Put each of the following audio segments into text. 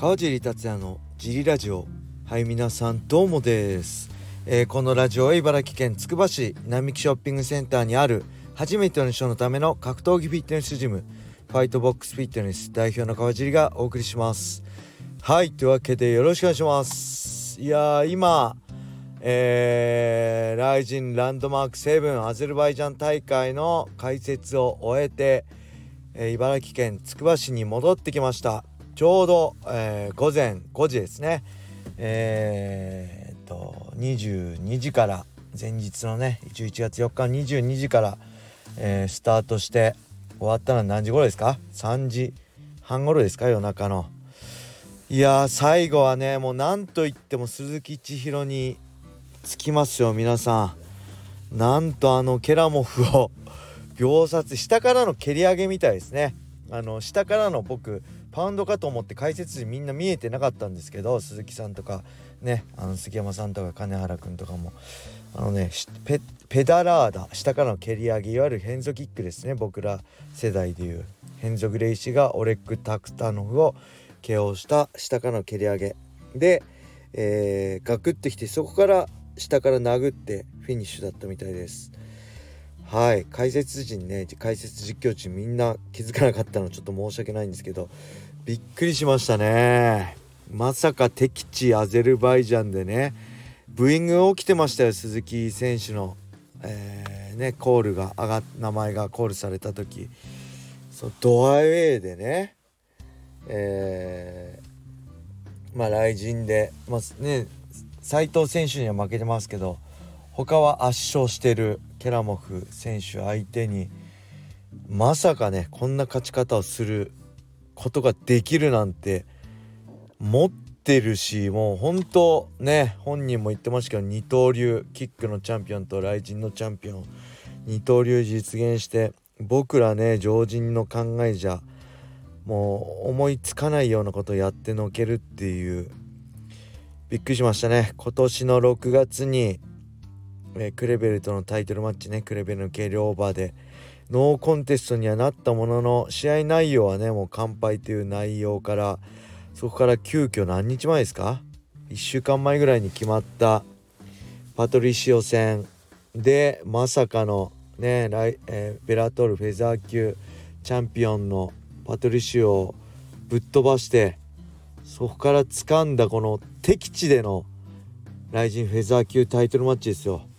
川尻達也のジリラジオ。はい皆さんどうもです、えー、このラジオは茨城県つくば市並木ショッピングセンターにある初めての人のための格闘技フィットネスジムファイトボックスフィットネス代表の川尻がお送りします。はいというわけでよろしくお願いします。いや今えー、ライジンランドマーク7アゼルバイジャン大会の解説を終えて、えー、茨城県つくば市に戻ってきました。ちょうど、えー、午前5時ですね。えー、っと22時から前日のね11月4日22時から、えー、スタートして終わったのは何時頃ですか？3時半頃ですか夜中の。いや最後はねもう何といっても鈴木千尋につきますよ皆さん。なんとあのケラモフを 秒殺下からの蹴り上げみたいですね。あの下からの僕パウンドかと思って解説時みんな見えてなかったんですけど鈴木さんとかねあの杉山さんとか金原君とかも。あのねペダラーダ下からの蹴り上げいわゆるヘンゾキックですね。僕ら世代でいうヘンゾグレイシがオレック・タクタノフを KO した下からの蹴り上げ。で、えー、ガクってきてそこから下から殴ってフィニッシュだったみたいです。はい。解説陣ね解説実況陣みんな気づかなかったのちょっと申し訳ないんですけどびっくりしましたね。まさか敵地アゼルバイジャンでねブーイング起きてましたよ鈴木選手の、えー、ね、コールが上が名前がコールされた時。そドアウェイでねえー、まあ雷神でまあね斉藤選手には負けてますけど他は圧勝してる。ケラモフ選手相手にまさかねこんな勝ち方をすることができるなんて持ってるしもう本当ね本人も言ってましたけど二刀流キックのチャンピオンと雷神のチャンピオン二刀流実現して僕らね常人の考えじゃもう思いつかないようなことをやってのけるっていう。びっくりしましたね。今年の6月にえ、クレベルとのタイトルマッチね。クレベルの軽量オーバーで。ノーコンテストにはなったものの試合内容はねもう完敗という内容からそこから急遽何日前ですか？1週間前ぐらいに決まったパトリシオ戦。でまさかのねライ、えー、ベラトールフェザー級チャンピオンのパトリシオをぶっ飛ばしてそこから掴んだこの敵地でのライジンフェザー級タイトルマッチですよ。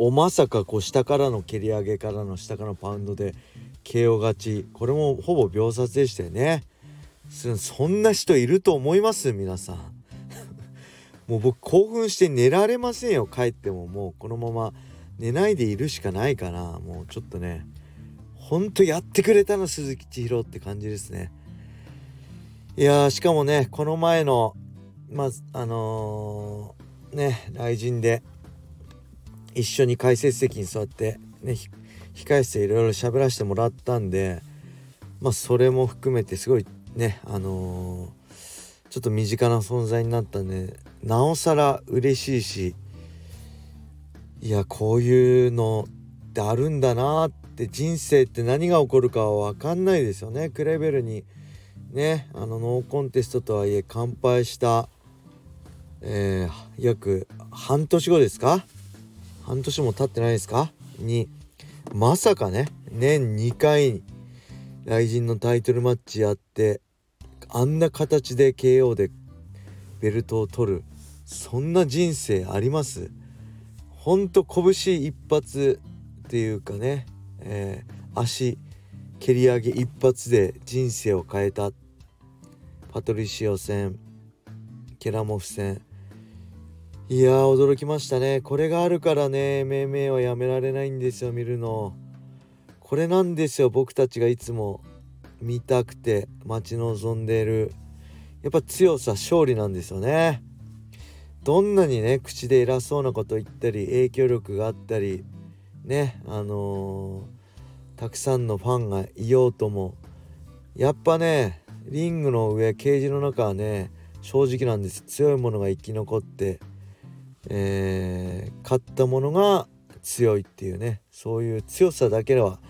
おまさかこう下からの蹴り上げからの下からのパウンドで KO 勝ち。これもほぼ秒殺でしたよね。そんな人いると思います？皆さん。もう僕興奮して寝られませんよ。帰ってももうこのまま寝ないでいるしかないかな。もうちょっとねほんとやってくれたの鈴木千尋って感じですね。いやしかもねこの前のまずあのー、ね雷神で一緒に解説席に座ってね控室でいろいろ喋らせてもらったんでまあそれも含めてすごいねあのー、ちょっと身近な存在になったんでなおさら嬉しいしいやこういうのってあるんだなって人生って何が起こるかは分かんないですよね。クレベルにねあのノーコンテストとはいえ乾杯した、えー、約半年後ですか半年も経ってないですか？にまさかね年2回雷神のタイトルマッチやってあんな形で KO でベルトを取るそんな人生あります？ほんと拳一発っていうかね、えー、足蹴り上げ一発で人生を変えた。パトリシオ戦ケラモフ戦いや驚きましたね。これがあるからね命名はやめられないんですよ見るの。これなんですよ僕たちがいつも。見たくて待ち望んでいる。やっぱ強さ勝利なんですよね。どんなにね口で偉そうなこと言ったり影響力があったりねあのー、たくさんのファンがいようともやっぱねリングの上ケージの中はね正直なんです。強いものが生き残ってえー、勝ったものが強いっていうね。そういう強さだけでは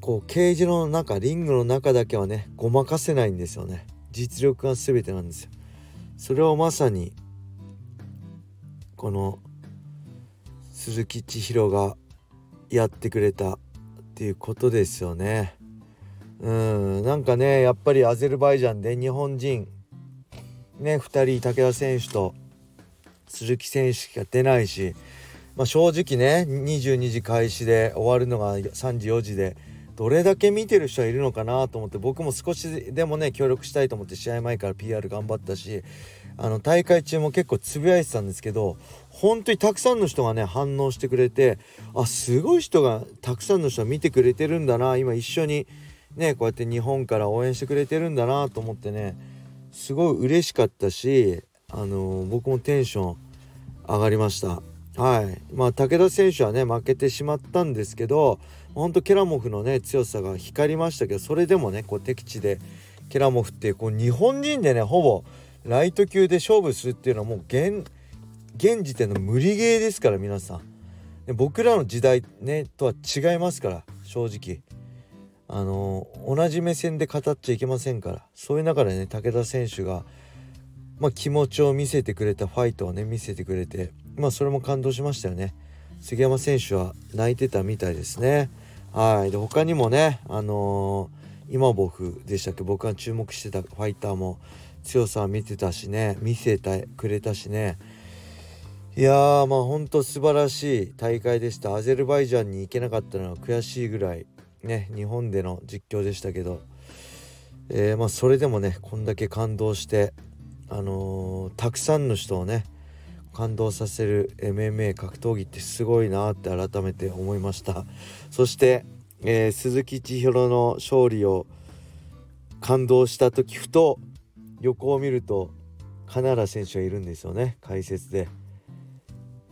こうケージの中リングの中だけはねごまかせないんですよね。実力が全てなんですよ。それをまさにこの鈴木千尋がやってくれたっていうことですよね。うんなんかねやっぱりアゼルバイジャンで日本人ね2人武田選手と鈴木選手しか出ないし、まあ、正直ね22時開始で終わるのが3時4時でどれだけ見てる人はいるのかなと思って僕も少しでもね協力したいと思って試合前から PR 頑張ったしあの大会中も結構つぶやいてたんですけど本当にたくさんの人がね反応してくれてあすごい人がたくさんの人が見てくれてるんだな今一緒にねこうやって日本から応援してくれてるんだなと思ってねすごい嬉しかったしあの、僕もテンション上がりました。はい。まあ武田選手はね負けてしまったんですけどほんとケラモフのね強さが光りましたけどそれでもねこう敵地でケラモフってこう日本人でねほぼライト級で勝負するっていうのはもう現現時点の無理ゲーですから皆さん。僕らの時代ねとは違いますから正直。あの同じ目線で語っちゃいけませんから。そういう中でね武田選手が、まあ、気持ちを見せてくれたファイトをね見せてくれてまあそれも感動しましたよね。杉山選手は泣いてたみたいですね。はい。で他にもねあのー、今ボフでしたっけ？僕が注目してたファイターも強さを見てたしね見せてくれたしね。いやーまあほんと素晴らしい大会でした。アゼルバイジャンに行けなかったのは悔しいぐらいね日本での実況でしたけど、えー、まあそれでもねこんだけ感動してあのー、たくさんの人をね感動させる MMA 格闘技ってすごいなって改めて思いました。そして、えー、鈴木千尋の勝利を感動した時ふと横を見ると金原選手がいるんですよね解説で。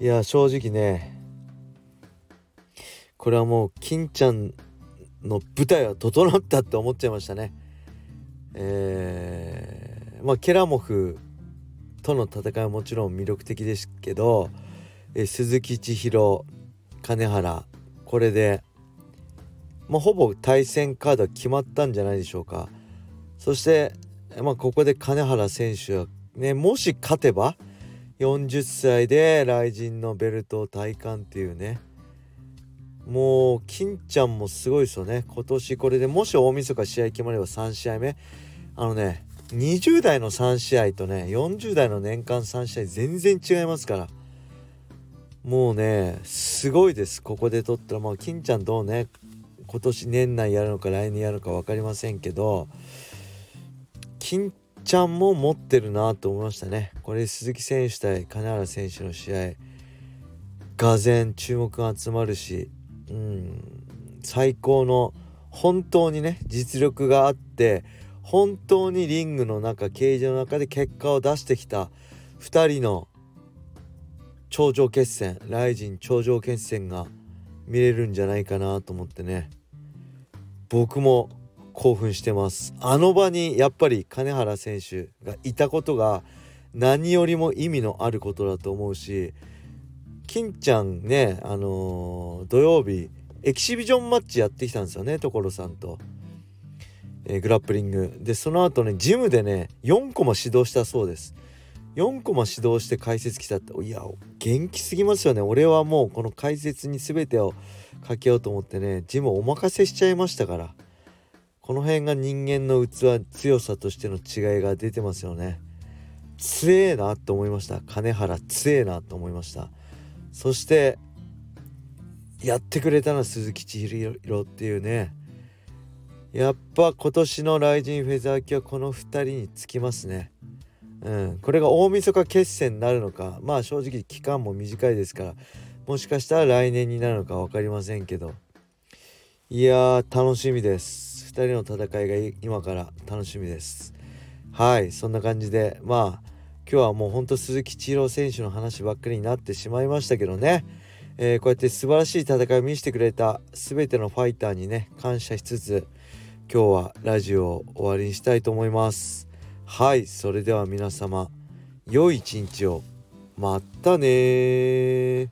いや正直ねこれはもう金ちゃんの舞台は整ったって思っちゃいましたね。えー、まあケラモフとの戦いはもちろん魅力的ですけど、え、鈴木千尋金原これで、まあ、ほぼ対戦カードは決まったんじゃないでしょうか。そしてまあ、ここで金原選手はねもし勝てば40歳で雷神のベルトを体感っていうね。もう金ちゃんもすごいですよね。今年これでもし大晦日試合決まれば3試合目。あのね20代の3試合とね40代の年間3試合全然違いますから。もうねすごいです。ここで取ったらまあ金ちゃんどうね今年年内やるのか来年やるのか分かりませんけど金ちゃんも持ってるなと思いましたね。これ鈴木選手対金原選手の試合。がぜ注目が集まるしうん最高の本当にね実力があって本当にリングの中ケージの中で結果を出してきた2人の頂上決戦ライジン頂上決戦が見れるんじゃないかなと思ってね。僕も興奮してます。あの場にやっぱり金原選手がいたことが何よりも意味のあることだと思うし金ちゃんねあのー、土曜日エキシビジョンマッチやってきたんですよね所さんと、え、グラップリング。でその後ねジムでね4コマ指導したそうです。4コマ指導して解説来たって。いや元気すぎますよね。俺はもうこの解説に全てをかけようと思ってねジムお任せしちゃいましたから。この辺が人間の器強さとしての違いが出てますよね。強えなと思いました。金原強えなと思いました。そしてやってくれたのは鈴木千尋っていうねやっぱ今年のライジンフェザー級はこの2人につきますね。うん。これが大晦日決戦になるのかまあ正直期間も短いですからもしかしたら来年になるのか分かりませんけど。いやー楽しみです。2人の戦いが今から楽しみです。はいそんな感じでまあ今日はもうほんと鈴木千尋選手の話ばっかりになってしまいましたけどね、えー、こうやって素晴らしい戦いを見せてくれた全てのファイターにね感謝しつつ今日はラジオを終わりにしたいと思います。はいそれでは皆様良い一日を。またね